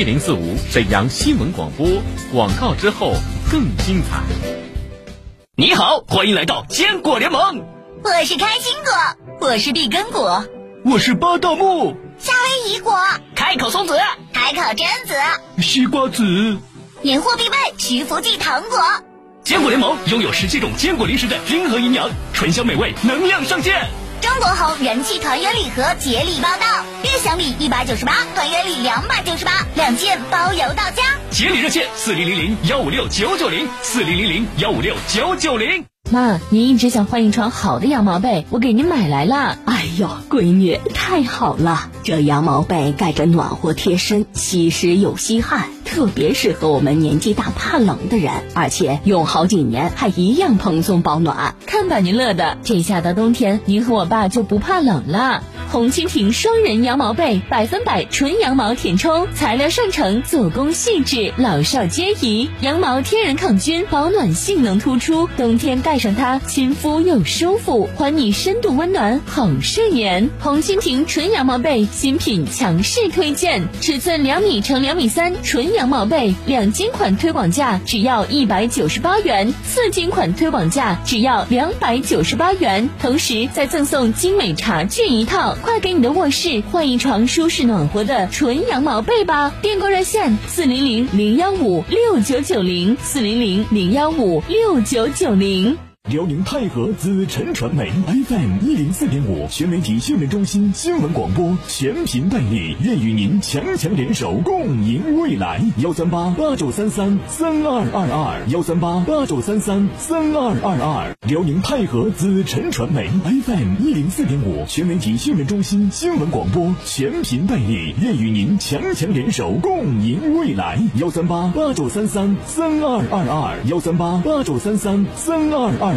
一零四五沈阳新闻广播广告之后更精彩。你好，欢迎来到坚果联盟。我是开心果，我是碧根果，我是巴道木，夏威夷果，开口松子，开口榛子，西瓜子，年货必备徐福记糖果。坚果联盟拥有十七种坚果零食的均衡营养，醇香美味，能量上限。中国红人气团圆礼盒节礼报到，月享礼一百九十八，团圆礼两百九十八，两件包邮到家。节礼热线：四零零零幺五六九九零，四零零零幺五六九九零。妈，您一直想换一床好的羊毛被，我给您买来了。哎呦，闺女，太好了！这羊毛被盖着暖和贴身，吸湿又吸汗，特别适合我们年纪大怕冷的人，而且用好几年还一样蓬松保暖。看把您乐的，这下到冬天，您和我爸就不怕冷了。红蜻蜓双人羊毛被，百分百纯羊毛填充，材料上乘，做工细致，老少皆宜。羊毛天然抗菌，保暖性能突出，冬天盖上它，亲肤又舒服，还你深度温暖，好睡眠。红蜻蜓纯羊毛被新品强势推荐，尺寸两米乘两米三，纯羊毛被，两斤款推广价只要一百九十八元，四斤款推广价只要两百九十八元，同时再赠送精美茶具一套。快给你的卧室换一床舒适暖和的纯羊毛被吧！订购热线：四零零零幺五六九九零，四零零零幺五六九九零。辽宁泰和紫辰传媒 FM 一零四点五全媒体新闻中心新闻广播全频代理，愿与您强强联手，共赢未来。幺三八八九三三三二二二，幺三八八九三三三二二二。辽宁泰和紫辰传媒 FM 一零四点五全媒体新闻中心新闻广播全频代理，愿与您强强联手，共赢未来。幺三八八九三三三二二二，幺三八八九三三三二二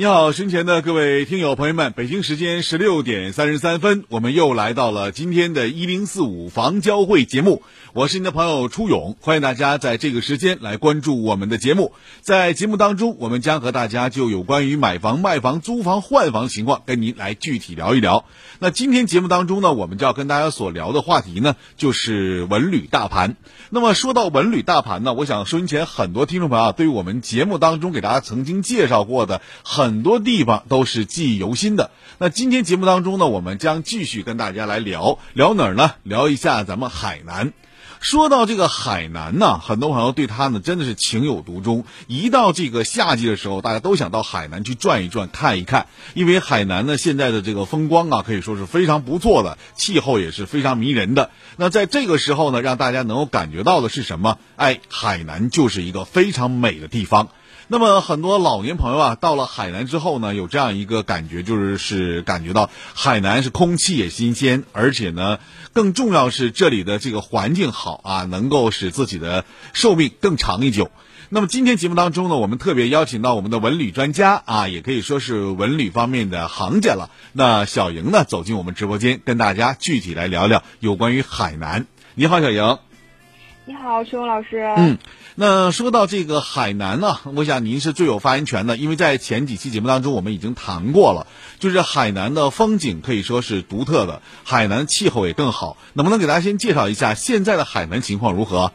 你好，身前的各位听友朋友们，北京时间十六点三十三分，我们又来到了今天的一零四五房交会节目。我是您的朋友初勇，欢迎大家在这个时间来关注我们的节目。在节目当中，我们将和大家就有关于买房、卖房、租房、换房情况跟您来具体聊一聊。那今天节目当中呢，我们就要跟大家所聊的话题呢，就是文旅大盘。那么说到文旅大盘呢，我想收音前很多听众朋友啊，对于我们节目当中给大家曾经介绍过的很很多地方都是记忆犹新的。那今天节目当中呢，我们将继续跟大家来聊聊哪儿呢？聊一下咱们海南。说到这个海南呢，很多朋友对它呢真的是情有独钟。一到这个夏季的时候，大家都想到海南去转一转、看一看，因为海南呢现在的这个风光啊，可以说是非常不错的，气候也是非常迷人的。那在这个时候呢，让大家能够感觉到的是什么？哎，海南就是一个非常美的地方。那么很多老年朋友啊，到了海南之后呢，有这样一个感觉，就是是感觉到海南是空气也新鲜，而且呢，更重要是这里的这个环境好啊，能够使自己的寿命更长一久。那么今天节目当中呢，我们特别邀请到我们的文旅专家啊，也可以说是文旅方面的行家了。那小莹呢，走进我们直播间，跟大家具体来聊聊有关于海南。你好，小莹。你好，徐勇老师。嗯，那说到这个海南呢，我想您是最有发言权的，因为在前几期节目当中我们已经谈过了，就是海南的风景可以说是独特的，海南气候也更好，能不能给大家先介绍一下现在的海南情况如何？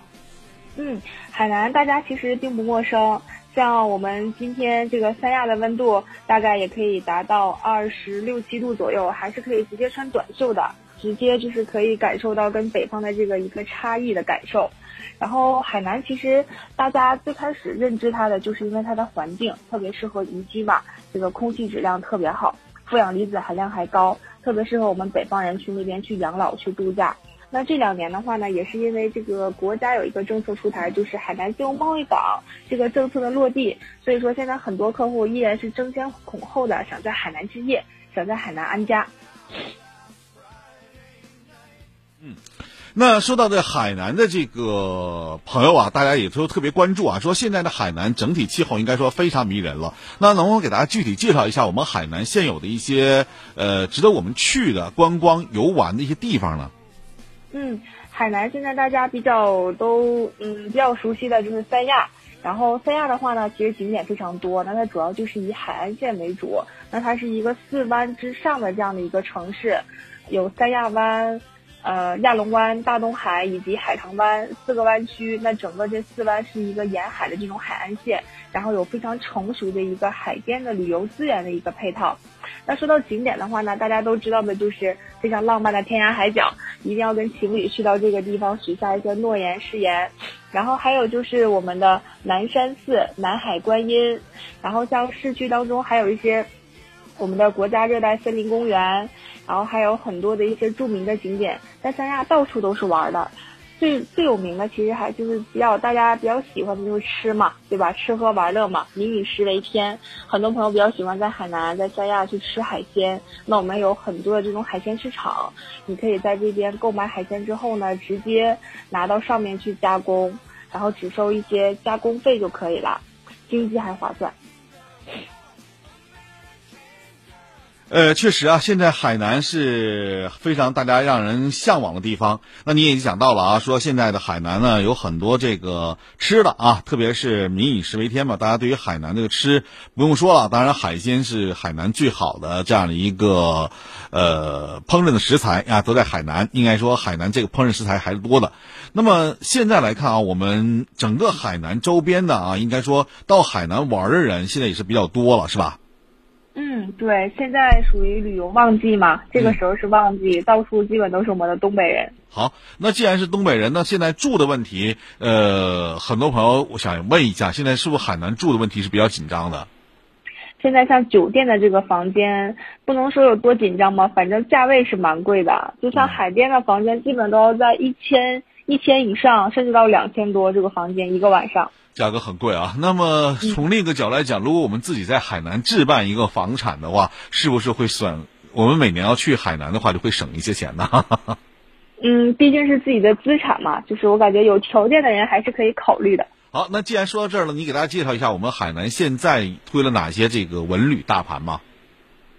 嗯，海南大家其实并不陌生，像我们今天这个三亚的温度大概也可以达到二十六七度左右，还是可以直接穿短袖的，直接就是可以感受到跟北方的这个一个差异的感受。然后海南其实大家最开始认知它的，就是因为它的环境特别适合宜居嘛，这个空气质量特别好，负氧离子含量还高，特别适合我们北方人去那边去养老去度假。那这两年的话呢，也是因为这个国家有一个政策出台，就是海南自由贸易港这个政策的落地，所以说现在很多客户依然是争先恐后的想在海南置业，想在海南安家。嗯。那说到这海南的这个朋友啊，大家也都特别关注啊，说现在的海南整体气候应该说非常迷人了。那能不能给大家具体介绍一下我们海南现有的一些呃值得我们去的观光游玩的一些地方呢？嗯，海南现在大家比较都嗯比较熟悉的就是三亚，然后三亚的话呢，其实景点非常多，那它主要就是以海岸线为主，那它是一个四湾之上的这样的一个城市，有三亚湾。呃，亚龙湾、大东海以及海棠湾四个湾区，那整个这四湾是一个沿海的这种海岸线，然后有非常成熟的一个海边的旅游资源的一个配套。那说到景点的话呢，大家都知道的就是非常浪漫的天涯海角，一定要跟情侣去到这个地方许下一个诺言誓言。然后还有就是我们的南山寺、南海观音，然后像市区当中还有一些我们的国家热带森林公园。然后还有很多的一些著名的景点，在三亚到处都是玩的，最最有名的其实还就是比较大家比较喜欢的就是吃嘛，对吧？吃喝玩乐嘛，民以食为天。很多朋友比较喜欢在海南、在三亚去吃海鲜，那我们有很多的这种海鲜市场，你可以在这边购买海鲜之后呢，直接拿到上面去加工，然后只收一些加工费就可以了，经济还划算。呃，确实啊，现在海南是非常大家让人向往的地方。那你也讲到了啊，说现在的海南呢有很多这个吃的啊，特别是民以食为天嘛，大家对于海南这个吃不用说了，当然海鲜是海南最好的这样的一个呃烹饪的食材啊，都在海南。应该说海南这个烹饪食材还是多的。那么现在来看啊，我们整个海南周边的啊，应该说到海南玩的人现在也是比较多了，是吧？嗯，对，现在属于旅游旺季嘛，这个时候是旺季，到处基本都是我们的东北人。好，那既然是东北人，那现在住的问题，呃，很多朋友我想问一下，现在是不是海南住的问题是比较紧张的？现在像酒店的这个房间，不能说有多紧张吧，反正价位是蛮贵的。就像海边的房间，基本都要在一千一千以上，甚至到两千多这个房间一个晚上。价格很贵啊。那么从另一个角度来讲，如果我们自己在海南置办一个房产的话，是不是会省？我们每年要去海南的话，就会省一些钱呢？嗯，毕竟是自己的资产嘛，就是我感觉有条件的人还是可以考虑的。好，那既然说到这儿了，你给大家介绍一下我们海南现在推了哪些这个文旅大盘吗？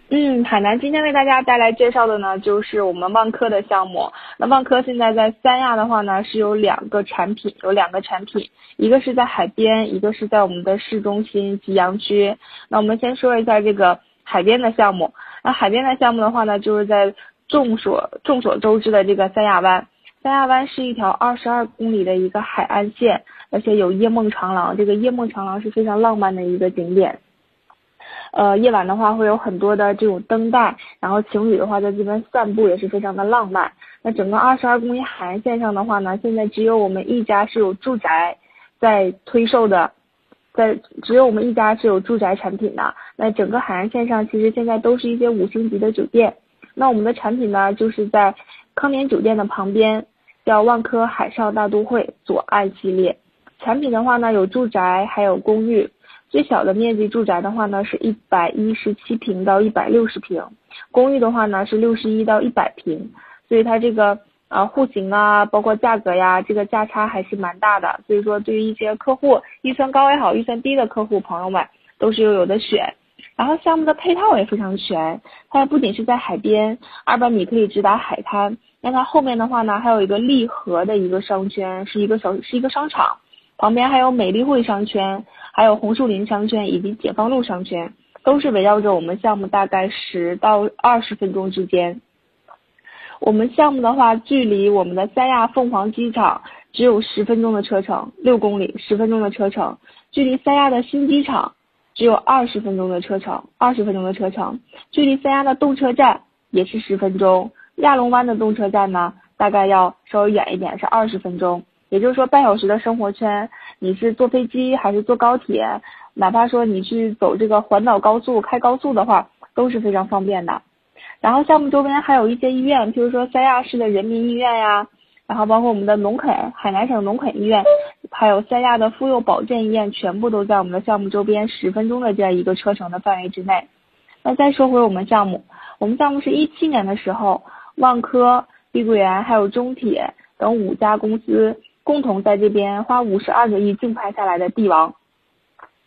嗯，海南今天为大家带来介绍的呢，就是我们万科的项目。那万科现在在三亚的话呢，是有两个产品，有两个产品，一个是在海边，一个是在我们的市中心吉阳区。那我们先说一下这个海边的项目。那海边的项目的话呢，就是在众所众所周知的这个三亚湾。三亚湾是一条二十二公里的一个海岸线，而且有夜梦长廊。这个夜梦长廊是非常浪漫的一个景点。呃，夜晚的话会有很多的这种灯带，然后情侣的话在这边散步也是非常的浪漫。那整个二十二公里海岸线上的话呢，现在只有我们一家是有住宅在推售的，在只有我们一家是有住宅产品的。那整个海岸线上其实现在都是一些五星级的酒店。那我们的产品呢，就是在康年酒店的旁边，叫万科海上大都会左岸系列。产品的话呢，有住宅还有公寓。最小的面积住宅的话呢，是一百一十七平到一百六十平，公寓的话呢是六十一到一百平，所以它这个啊户型啊，包括价格呀，这个价差还是蛮大的。所以说，对于一些客户预算高也好，预算低的客户朋友们，都是有有的选。然后项目的配套也非常全，它不仅是在海边，二百米可以直达海滩。那它后面的话呢，还有一个利和的一个商圈，是一个小是一个商场，旁边还有美丽汇商圈，还有红树林商圈以及解放路商圈，都是围绕着我们项目大概十到二十分钟之间。我们项目的话，距离我们的三亚凤凰机场只有十分钟的车程，六公里，十分钟的车程。距离三亚的新机场只有二十分钟的车程，二十分钟的车程。距离三亚的动车站也是十分钟。亚龙湾的动车站呢，大概要稍微远一点，是二十分钟。也就是说，半小时的生活圈，你是坐飞机还是坐高铁，哪怕说你去走这个环岛高速、开高速的话，都是非常方便的。然后项目周边还有一些医院，譬如说三亚市的人民医院呀，然后包括我们的农垦海南省农垦医院，还有三亚的妇幼保健医院，全部都在我们的项目周边十分钟的这样一个车程的范围之内。那再说回我们项目，我们项目是一七年的时候。万科、碧桂园还有中铁等五家公司共同在这边花五十二个亿竞拍下来的地王，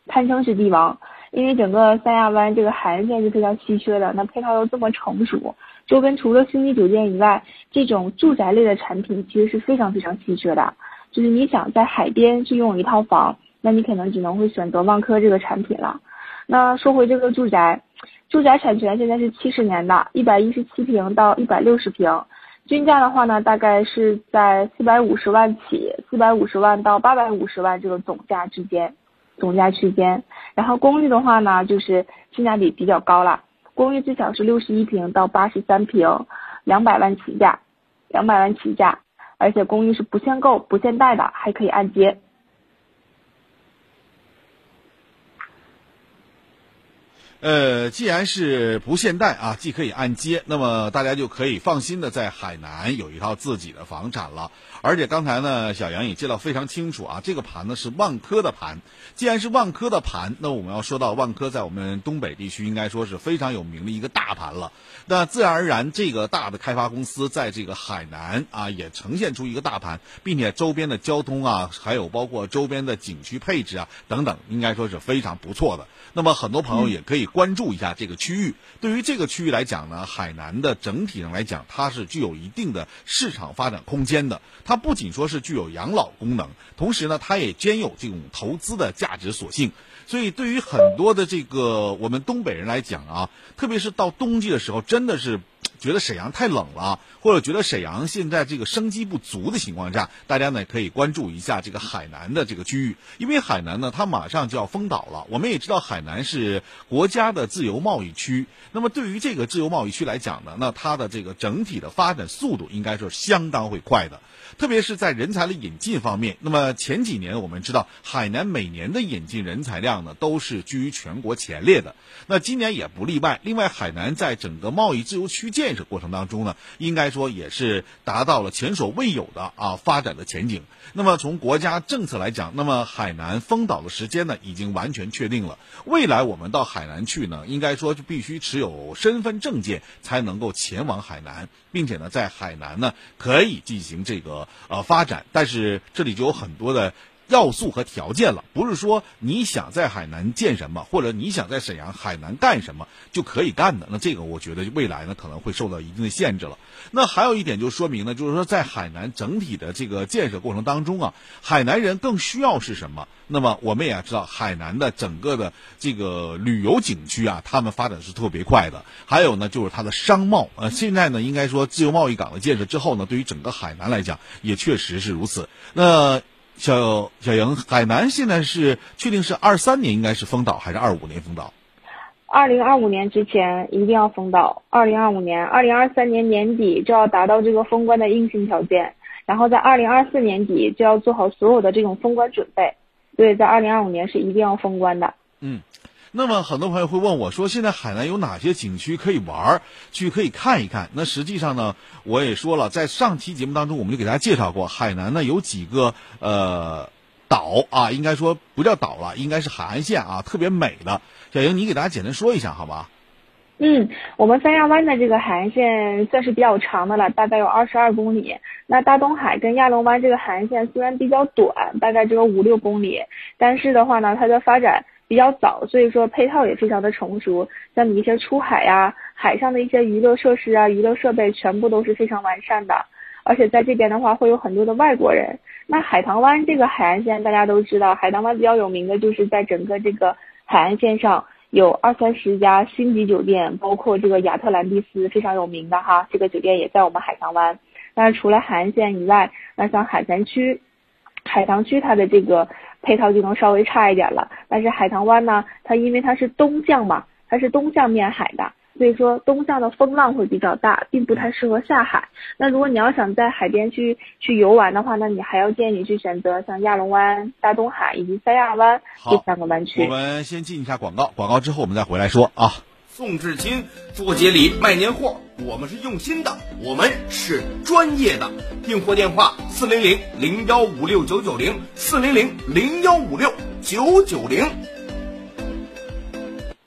堪称是地王。因为整个三亚湾这个海岸线是非常稀缺的，那配套又这么成熟，周边除了星级酒店以外，这种住宅类的产品其实是非常非常稀缺的。就是你想在海边去拥有一套房，那你可能只能会选择万科这个产品了。那说回这个住宅。住宅产权现在是七十年的，一百一十七平到一百六十平，均价的话呢，大概是在四百五十万起，四百五十万到八百五十万这个总价之间，总价区间。然后公寓的话呢，就是性价比比较高了，公寓最小是六十一平到八十三平，两百万起价，两百万起价，而且公寓是不限购、不限贷的，还可以按揭。呃，既然是不限贷啊，既可以按揭，那么大家就可以放心的在海南有一套自己的房产了。而且刚才呢，小杨也介绍非常清楚啊，这个盘呢是万科的盘。既然是万科的盘，那我们要说到万科在我们东北地区应该说是非常有名的一个大盘了。那自然而然，这个大的开发公司在这个海南啊，也呈现出一个大盘，并且周边的交通啊，还有包括周边的景区配置啊等等，应该说是非常不错的。那么很多朋友也可以。关注一下这个区域。对于这个区域来讲呢，海南的整体上来讲，它是具有一定的市场发展空间的。它不仅说是具有养老功能，同时呢，它也兼有这种投资的价值属性。所以，对于很多的这个我们东北人来讲啊，特别是到冬季的时候，真的是。觉得沈阳太冷了，或者觉得沈阳现在这个生机不足的情况下，大家呢可以关注一下这个海南的这个区域，因为海南呢它马上就要封岛了。我们也知道海南是国家的自由贸易区，那么对于这个自由贸易区来讲呢，那它的这个整体的发展速度应该是相当会快的。特别是在人才的引进方面，那么前几年我们知道，海南每年的引进人才量呢都是居于全国前列的，那今年也不例外。另外，海南在整个贸易自由区建设过程当中呢，应该说也是达到了前所未有的啊发展的前景。那么从国家政策来讲，那么海南封岛的时间呢已经完全确定了。未来我们到海南去呢，应该说就必须持有身份证件才能够前往海南，并且呢，在海南呢可以进行这个。呃，发展，但是这里就有很多的要素和条件了，不是说你想在海南建什么，或者你想在沈阳、海南干什么就可以干的。那这个我觉得未来呢可能会受到一定的限制了。那还有一点就说明呢，就是说在海南整体的这个建设过程当中啊，海南人更需要是什么？那么我们也要知道，海南的整个的这个旅游景区啊，他们发展是特别快的。还有呢，就是它的商贸，呃，现在呢，应该说自由贸易港的建设之后呢，对于整个海南来讲，也确实是如此。那小小莹，海南现在是确定是二三年应该是封岛，还是二五年封岛？二零二五年之前一定要封岛，二零二五年、二零二三年年底就要达到这个封关的硬性条件，然后在二零二四年底就要做好所有的这种封关准备。对，在二零二五年是一定要封关的。嗯，那么很多朋友会问我说，现在海南有哪些景区可以玩儿，去可以看一看？那实际上呢，我也说了，在上期节目当中，我们就给大家介绍过，海南呢有几个呃岛啊，应该说不叫岛了，应该是海岸线啊，特别美的。小莹，你给大家简单说一下，好吧？嗯，我们三亚湾的这个海岸线算是比较长的了，大概有二十二公里。那大东海跟亚龙湾这个海岸线虽然比较短，大概只有五六公里，但是的话呢，它的发展比较早，所以说配套也非常的成熟。像你一些出海呀、海上的一些娱乐设施啊、娱乐设备，全部都是非常完善的。而且在这边的话，会有很多的外国人。那海棠湾这个海岸线，大家都知道，海棠湾比较有名的就是在整个这个海岸线上有二三十家星级酒店，包括这个亚特兰蒂斯非常有名的哈，这个酒店也在我们海棠湾。那除了海岸线以外，那像海南区、海棠区，它的这个配套就能稍微差一点了。但是海棠湾呢，它因为它是东向嘛，它是东向面海的。所以说东向的风浪会比较大，并不太适合下海。那如果你要想在海边去去游玩的话，那你还要建议你去选择像亚龙湾、大东海以及三亚湾这三个湾区。我们先进一下广告，广告之后我们再回来说啊。宋至亲做节礼卖年货，我们是用心的，我们是专业的。订货电话：四零零零幺五六九九零，四零零零幺五六九九零。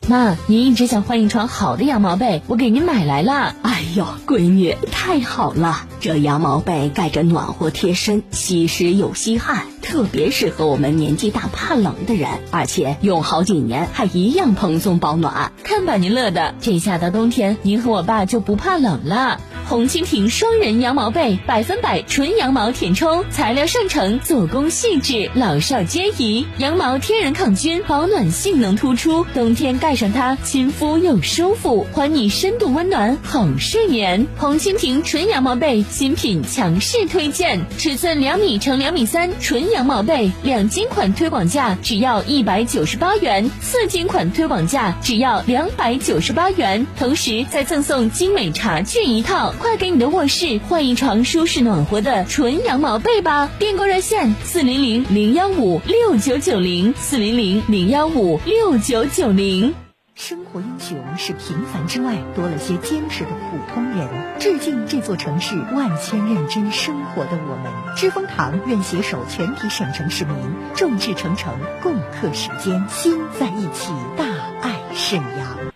妈，您一直想换一床好的羊毛被，我给您买来了。哎呦，闺女，太好了！这羊毛被盖着暖和贴身，吸湿又吸汗，特别适合我们年纪大怕冷的人，而且用好几年还一样蓬松保暖。看把您乐的，这下到冬天，您和我爸就不怕冷了。红蜻蜓双人羊毛被，百分百纯羊毛填充，材料上乘，做工细致，老少皆宜。羊毛天然抗菌，保暖性能突出，冬天盖上它，亲肤又舒服，还你深度温暖，好睡眠。红蜻蜓纯羊毛被新品强势推荐，尺寸两米乘两米三，纯羊毛被，两斤款推广价只要一百九十八元，四斤款推广价只要两百九十八元，同时再赠送精美茶具一套。快给你的卧室换一床舒适暖和的纯羊毛被吧！订购热线：四零零零幺五六九九零，四零零零幺五六九九零。生活英雄是平凡之外多了些坚持的普通人。致敬这座城市万千认真生活的我们。知蜂堂愿携手全体省城市民，众志成城，共克时艰，心在一起，大爱沈阳。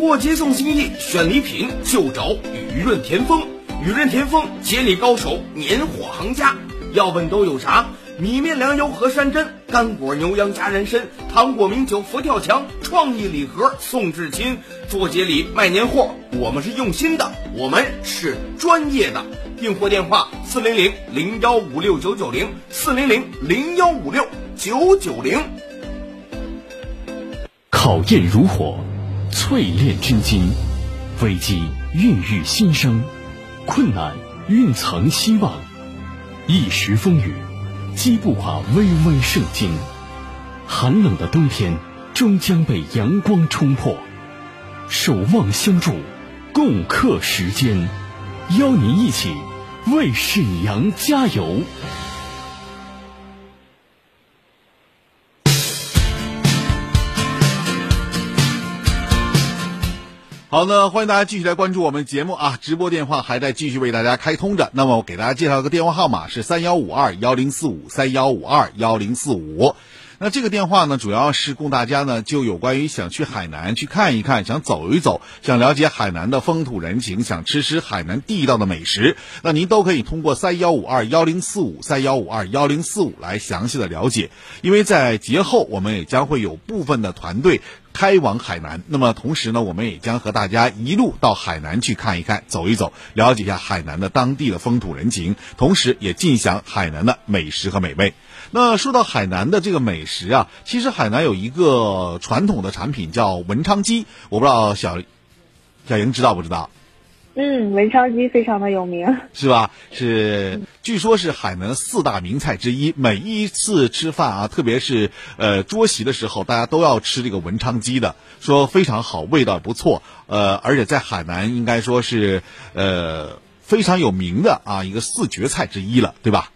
过节送心意，选礼品就找雨润田丰。雨润田丰节礼高手，年货行家。要问都有啥？米面粮油和山珍，干果牛羊加人参，糖果名酒佛跳墙，创意礼盒送至亲。做节礼卖年货，我们是用心的，我们是专业的。订货电话：四零零零幺五六九九零，四零零零幺五六九九零。考验如火。淬炼真金，危机孕育新生，困难蕴藏希望，一时风雨击不垮巍巍圣经。寒冷的冬天终将被阳光冲破，守望相助，共克时艰，邀您一起为沈阳加油。好的，欢迎大家继续来关注我们节目啊！直播电话还在继续为大家开通着。那么我给大家介绍一个电话号码是三幺五二幺零四五三幺五二幺零四五。那这个电话呢，主要是供大家呢，就有关于想去海南去看一看，想走一走，想了解海南的风土人情，想吃吃海南地道的美食，那您都可以通过三幺五二幺零四五三幺五二幺零四五来详细的了解。因为在节后，我们也将会有部分的团队开往海南，那么同时呢，我们也将和大家一路到海南去看一看，走一走，了解一下海南的当地的风土人情，同时也尽享海南的美食和美味。那说到海南的这个美食啊，其实海南有一个传统的产品叫文昌鸡，我不知道小小莹知道不知道？嗯，文昌鸡非常的有名，是吧？是，据说是海南四大名菜之一。每一次吃饭啊，特别是呃桌席的时候，大家都要吃这个文昌鸡的，说非常好，味道不错。呃，而且在海南应该说是呃非常有名的啊一个四绝菜之一了，对吧？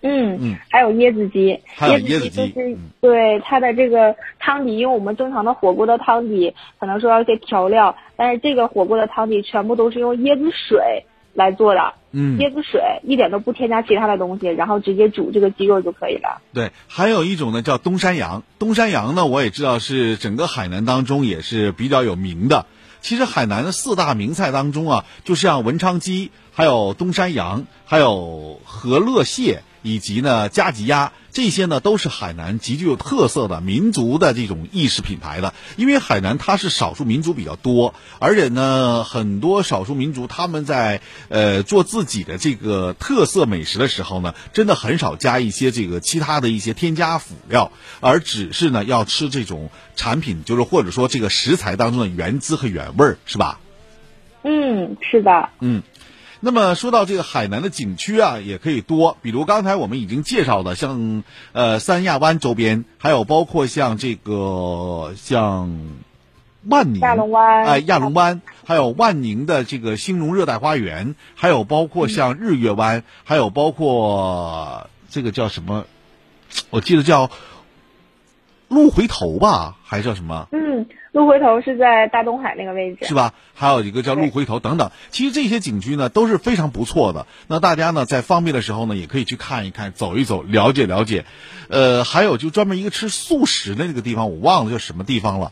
嗯嗯，还有椰子鸡，椰子鸡就是对它的这个汤底，因为我们正常的火锅的汤底可能说要一些调料，但是这个火锅的汤底全部都是用椰子水来做的，嗯，椰子水一点都不添加其他的东西，然后直接煮这个鸡肉就可以了。对，还有一种呢叫东山羊，东山羊呢我也知道是整个海南当中也是比较有名的。其实海南的四大名菜当中啊，就像文昌鸡，还有东山羊，还有和乐蟹。以及呢加吉鸭，这些呢都是海南极具有特色的民族的这种意识品牌的。因为海南它是少数民族比较多，而且呢很多少数民族他们在呃做自己的这个特色美食的时候呢，真的很少加一些这个其他的一些添加辅料，而只是呢要吃这种产品，就是或者说这个食材当中的原汁和原味儿，是吧？嗯，是的。嗯。那么说到这个海南的景区啊，也可以多，比如刚才我们已经介绍的，像呃三亚湾周边，还有包括像这个像万宁亚龙湾，哎亚龙湾，还有万宁的这个兴隆热带花园，还有包括像日月湾，还有包括这个叫什么，我记得叫鹿回头吧，还是叫什么？嗯。鹿回头是在大东海那个位置，是吧？还有一个叫鹿回头等等。其实这些景区呢都是非常不错的。那大家呢在方便的时候呢，也可以去看一看、走一走、了解了解。呃，还有就专门一个吃素食的那个地方，我忘了叫什么地方了。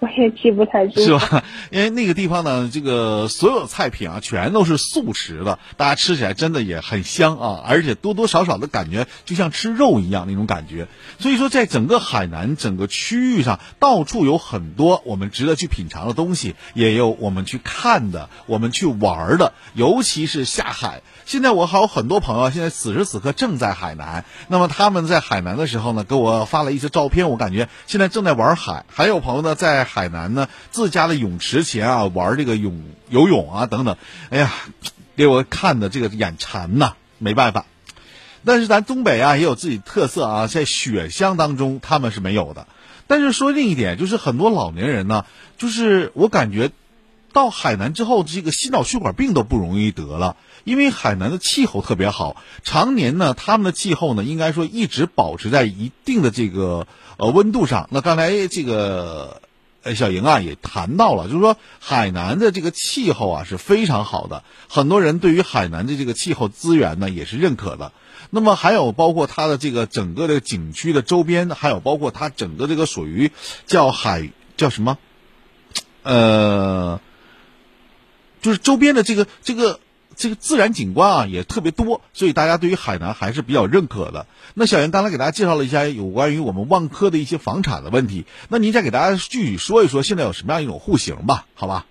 我也记不太住，是吧？因为那个地方呢，这个所有菜品啊，全都是素食的，大家吃起来真的也很香啊，而且多多少少的感觉就像吃肉一样那种感觉。所以说，在整个海南整个区域上，到处有很多我们值得去品尝的东西，也有我们去看的、我们去玩的，尤其是下海。现在我还有很多朋友，现在此时此刻正在海南。那么他们在海南的时候呢，给我发了一些照片，我感觉现在正在玩海。还有朋友呢，在海南呢自家的泳池前啊玩这个泳游泳啊等等。哎呀，给我看的这个眼馋呐，没办法。但是咱东北啊也有自己特色啊，在雪乡当中他们是没有的。但是说另一点，就是很多老年人呢，就是我感觉到海南之后，这个心脑血管病都不容易得了。因为海南的气候特别好，常年呢，他们的气候呢，应该说一直保持在一定的这个呃温度上。那刚才这个呃小莹啊也谈到了，就是说海南的这个气候啊是非常好的，很多人对于海南的这个气候资源呢也是认可的。那么还有包括它的这个整个的景区的周边，还有包括它整个这个属于叫海叫什么，呃，就是周边的这个这个。这个自然景观啊也特别多，所以大家对于海南还是比较认可的。那小袁刚才给大家介绍了一下有关于我们万科的一些房产的问题，那您再给大家具体说一说现在有什么样一种户型吧？好吧？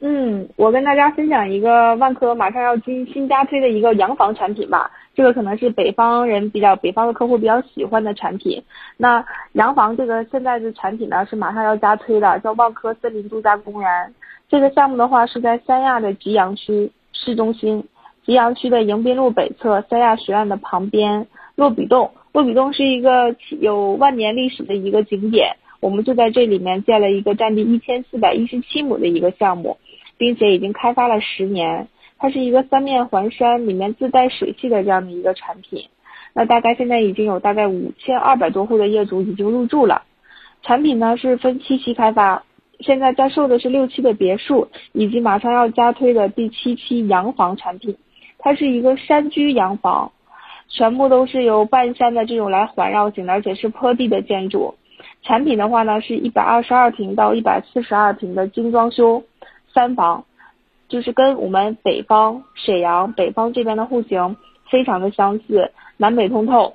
嗯，我跟大家分享一个万科马上要新新加推的一个洋房产品吧。这个可能是北方人比较北方的客户比较喜欢的产品。那洋房这个现在的产品呢是马上要加推的，叫万科森林度假公园。这个项目的话是在三亚的吉阳区。市中心吉阳区的迎宾路北侧三亚学院的旁边，落笔洞。落笔洞是一个有万年历史的一个景点，我们就在这里面建了一个占地一千四百一十七亩的一个项目，并且已经开发了十年。它是一个三面环山，里面自带水系的这样的一个产品。那大概现在已经有大概五千二百多户的业主已经入住了。产品呢是分七期开发。现在在售的是六期的别墅，以及马上要加推的第七期洋房产品。它是一个山居洋房，全部都是由半山的这种来环绕型的，而且是坡地的建筑。产品的话呢，是一百二十二平到一百四十二平的精装修三房，就是跟我们北方沈阳北方这边的户型非常的相似，南北通透，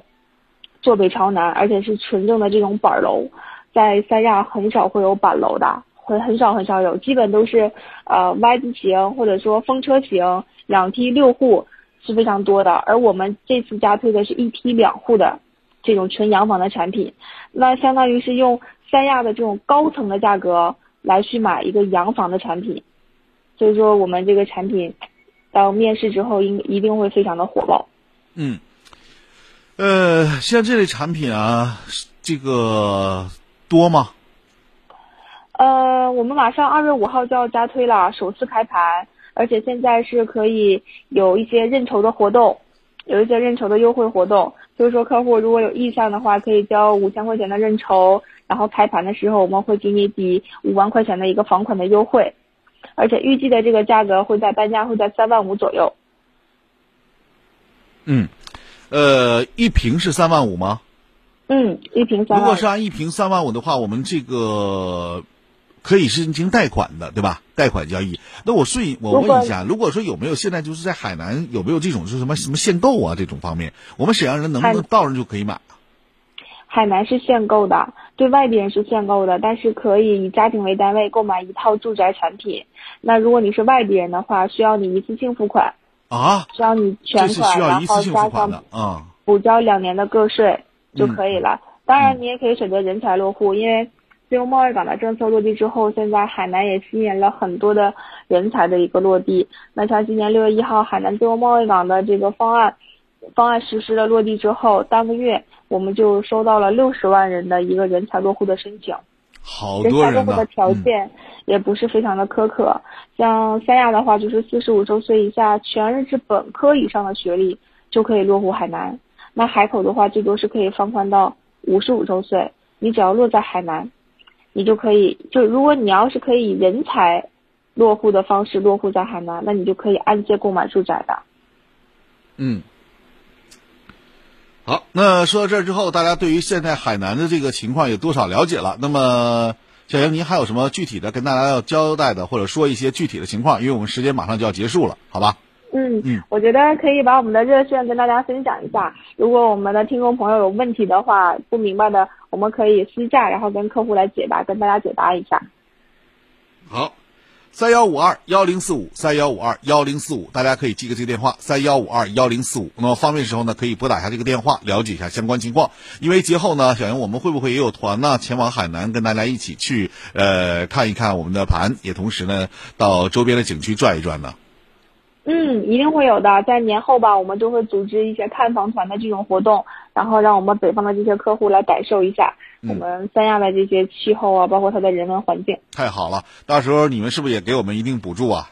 坐北朝南，而且是纯正的这种板楼，在三亚很少会有板楼的。很很少很少有，基本都是呃 Y 字形或者说风车型，两梯六户是非常多的。而我们这次加推的是一梯两户的这种纯洋房的产品，那相当于是用三亚的这种高层的价格来去买一个洋房的产品，所以说我们这个产品到面试之后应一定会非常的火爆。嗯，呃，像这类产品啊，这个多吗？呃，我们马上二月五号就要加推了，首次开盘，而且现在是可以有一些认筹的活动，有一些认筹的优惠活动，就是说客户如果有意向的话，可以交五千块钱的认筹，然后开盘的时候我们会给你抵五万块钱的一个房款的优惠，而且预计的这个价格会在单价会在三万五左右。嗯，呃，一平是三万五吗？嗯，一平三。如果是按一平三万五的话，我们这个。可以是进行贷款的，对吧？贷款交易。那我顺我问一下，如果说有没有现在就是在海南有没有这种就是什么什么限购啊这种方面，我们沈阳人能不能到那就可以买？海南是限购的，对外地人是限购的，但是可以以家庭为单位购买一套住宅产品。那如果你是外地人的话，需要你一次性付款啊，需要你全款，然后加上啊补交两年的个税就可以了。当然，你也可以选择人才落户，因为自由贸易港的政策落地之后，现在海南也吸引了很多的人才的一个落地。那像今年六月一号，海南自由贸易港的这个方案方案实施的落地之后，当个月。我们就收到了六十万人的一个人才落户的申请，好多人才落户的条件也不是非常的苛刻，像三亚的话，就是四十五周岁以下全日制本科以上的学历就可以落户海南。那海口的话，最多是可以放宽到五十五周岁，你只要落在海南，你就可以就如果你要是可以人才落户的方式落户在海南，那你就可以按揭购买住宅的。嗯。好，那说到这儿之后，大家对于现在海南的这个情况有多少了解了？那么，小杨，您还有什么具体的跟大家要交代的，或者说一些具体的情况？因为我们时间马上就要结束了，好吧？嗯嗯，我觉得可以把我们的热线跟大家分享一下。如果我们的听众朋友有问题的话，不明白的，我们可以私下，然后跟客户来解答，跟大家解答一下。好。三幺五二幺零四五，三幺五二幺零四五，大家可以记个这个电话，三幺五二幺零四五。那么方便时候呢，可以拨打一下这个电话，了解一下相关情况。因为节后呢，小杨我们会不会也有团呢，前往海南跟大家一起去呃看一看我们的盘，也同时呢到周边的景区转一转呢？嗯，一定会有的。在年后吧，我们就会组织一些看房团的这种活动，然后让我们北方的这些客户来感受一下我们三亚的这些气候啊，包括它的人文环境。太好了，到时候你们是不是也给我们一定补助啊？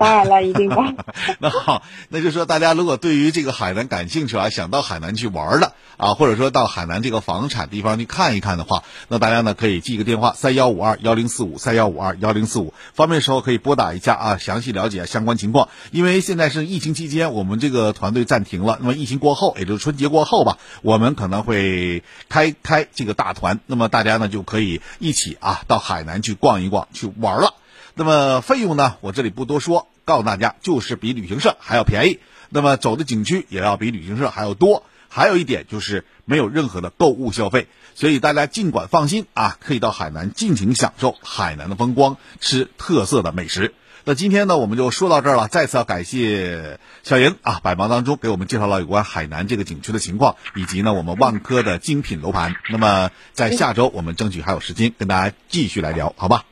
当然了，一定的。那好，那就说大家如果对于这个海南感兴趣啊，想到海南去玩的啊，或者说到海南这个房产地方去看一看的话，那大家呢可以记个电话三幺五二幺零四五三幺五二幺零四五，方便时候可以拨打一下啊，详细了解相关情况。因为现在是疫情期间，我们这个团队暂停了。那么疫情过后，也就是春节过后吧，我们可能会开开这个大团，那么大家呢就可以一起啊到海南去逛一逛，去玩了。那么费用呢？我这里不多说，告诉大家，就是比旅行社还要便宜。那么走的景区也要比旅行社还要多。还有一点就是没有任何的购物消费，所以大家尽管放心啊，可以到海南尽情享受海南的风光，吃特色的美食。那今天呢，我们就说到这儿了。再次要感谢小莹啊，百忙当中给我们介绍了有关海南这个景区的情况，以及呢我们万科的精品楼盘。那么在下周，我们争取还有时间跟大家继续来聊，好吧？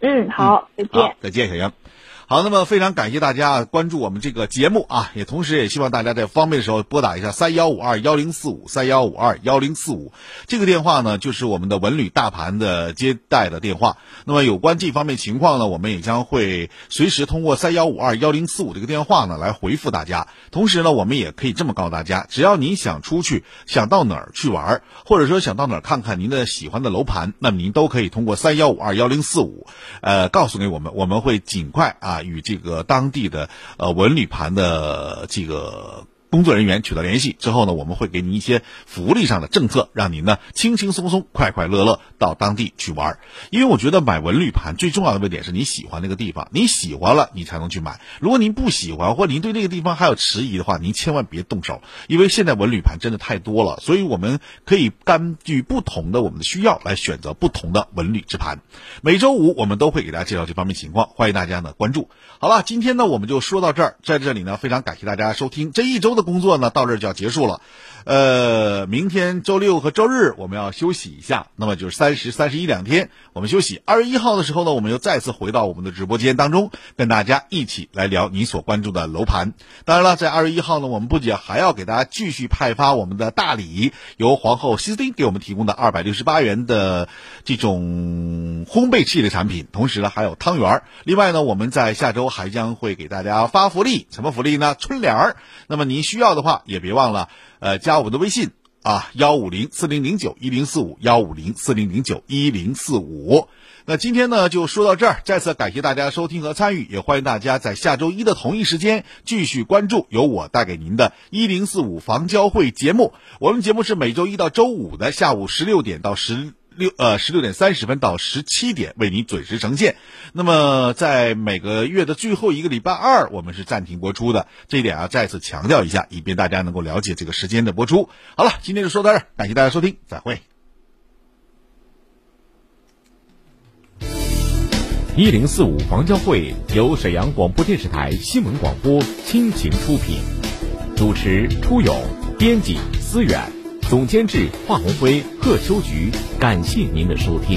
嗯，好，再见。再见，小杨。好，那么非常感谢大家关注我们这个节目啊，也同时也希望大家在方便的时候拨打一下三幺五二幺零四五三幺五二幺零四五这个电话呢，就是我们的文旅大盘的接待的电话。那么有关这方面情况呢，我们也将会随时通过三幺五二幺零四五这个电话呢来回复大家。同时呢，我们也可以这么告诉大家，只要您想出去，想到哪儿去玩，或者说想到哪儿看看您的喜欢的楼盘，那么您都可以通过三幺五二幺零四五，呃，告诉给我们，我们会尽快啊。与这个当地的呃文旅盘的这个。工作人员取得联系之后呢，我们会给你一些福利上的政策，让您呢轻轻松松、快快乐乐到当地去玩。因为我觉得买文旅盘最重要的一点是你喜欢那个地方，你喜欢了你才能去买。如果您不喜欢或您对那个地方还有迟疑的话，您千万别动手。因为现在文旅盘真的太多了，所以我们可以根据不同的我们的需要来选择不同的文旅之盘。每周五我们都会给大家介绍这方面情况，欢迎大家呢关注。好了，今天呢我们就说到这儿，在这里呢非常感谢大家收听这一周。的工作呢，到这儿就要结束了。呃，明天周六和周日我们要休息一下，那么就是三十三十一两天我们休息。二月一号的时候呢，我们又再次回到我们的直播间当中，跟大家一起来聊你所关注的楼盘。当然了，在二月一号呢，我们不仅还要给大家继续派发我们的大礼，由皇后西斯汀给我们提供的二百六十八元的这种烘焙器的产品，同时呢还有汤圆。另外呢，我们在下周还将会给大家发福利，什么福利呢？春联儿。那么您需要的话，也别忘了。呃，加我们的微信啊，幺五零四零零九一零四五，幺五零四零零九一零四五。那今天呢，就说到这儿，再次感谢大家收听和参与，也欢迎大家在下周一的同一时间继续关注由我带给您的“一零四五房交会”节目。我们节目是每周一到周五的下午十六点到十。六呃十六点三十分到十七点为你准时呈现。那么在每个月的最后一个礼拜二，我们是暂停播出的，这一点啊再次强调一下，以便大家能够了解这个时间的播出。好了，今天就说到这儿，感谢大家收听，再会。一零四五房交会由沈阳广播电视台新闻广播倾情出品，主持初勇，编辑思远，总监制华红辉、贺秋菊。感谢您的收听。